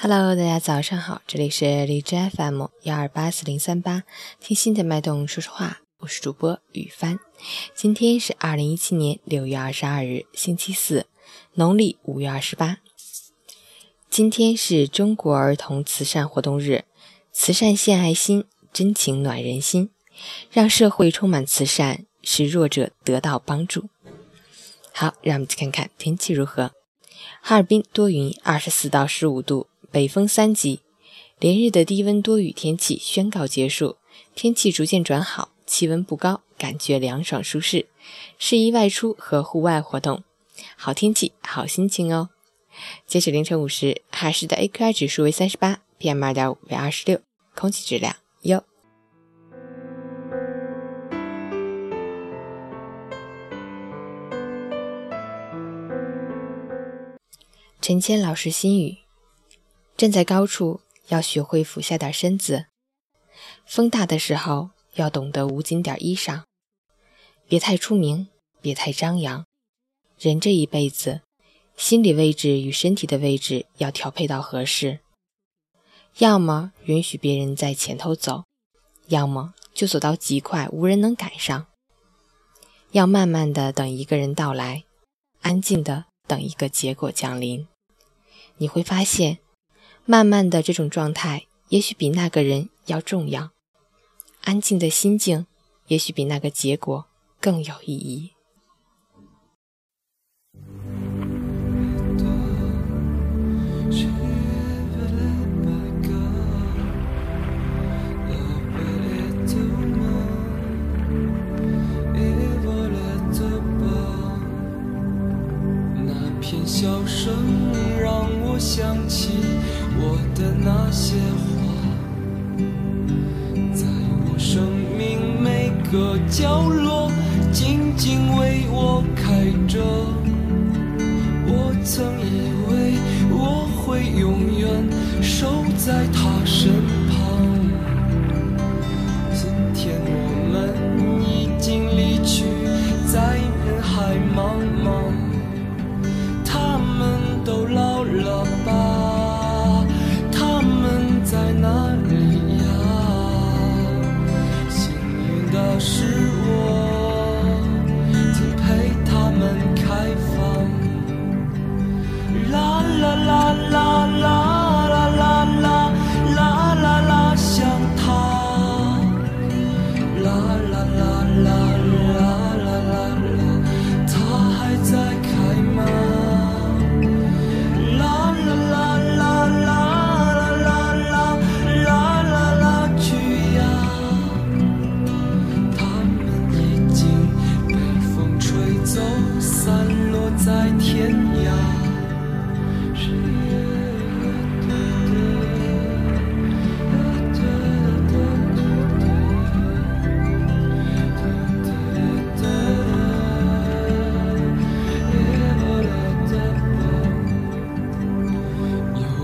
Hello，大家早上好，这里是荔枝 FM 幺二八四零三八，听心的脉动说说话，我是主播雨帆。今天是二零一七年六月二十二日，星期四，农历五月二十八。今天是中国儿童慈善活动日，慈善献爱心，真情暖人心，让社会充满慈善，使弱者得到帮助。好，让我们去看看天气如何。哈尔滨多云，二十四到十五度。北风三级，连日的低温多雨天气宣告结束，天气逐渐转好，气温不高，感觉凉爽舒适，适宜外出和户外活动。好天气，好心情哦。截止凌晨五时，哈市的 AQI 指数为三十八，PM 二点五为二十六，空气质量优。陈谦老师心语。站在高处，要学会俯下点身子；风大的时候，要懂得捂紧点衣裳。别太出名，别太张扬。人这一辈子，心理位置与身体的位置要调配到合适。要么允许别人在前头走，要么就走到极快，无人能赶上。要慢慢的等一个人到来，安静的等一个结果降临。你会发现。慢慢的，这种状态也许比那个人要重要；安静的心境，也许比那个结果更有意义。那片笑声让我想起。的那些花，在我生命每个角落，静静为我开着。我曾以为我会永远守在他身旁，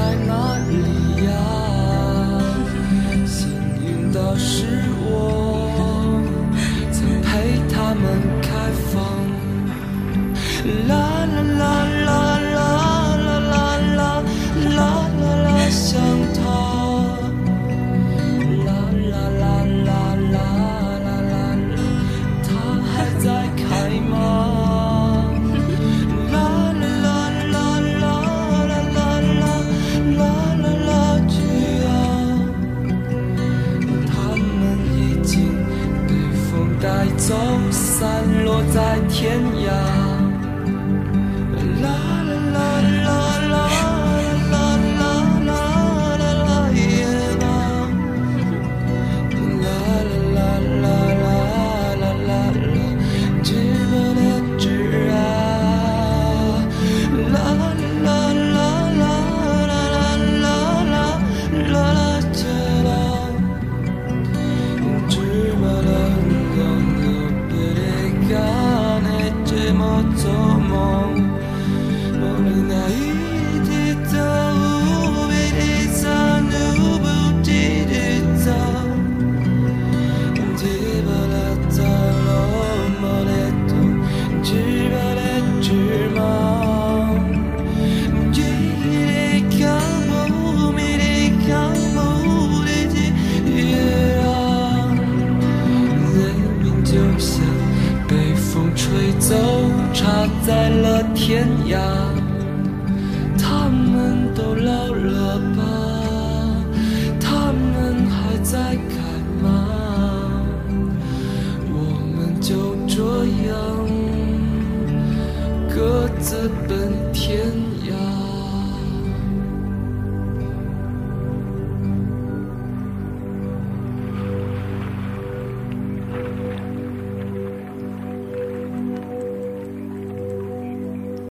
inside my 走散落在天涯。插在了天涯他们都老了吧？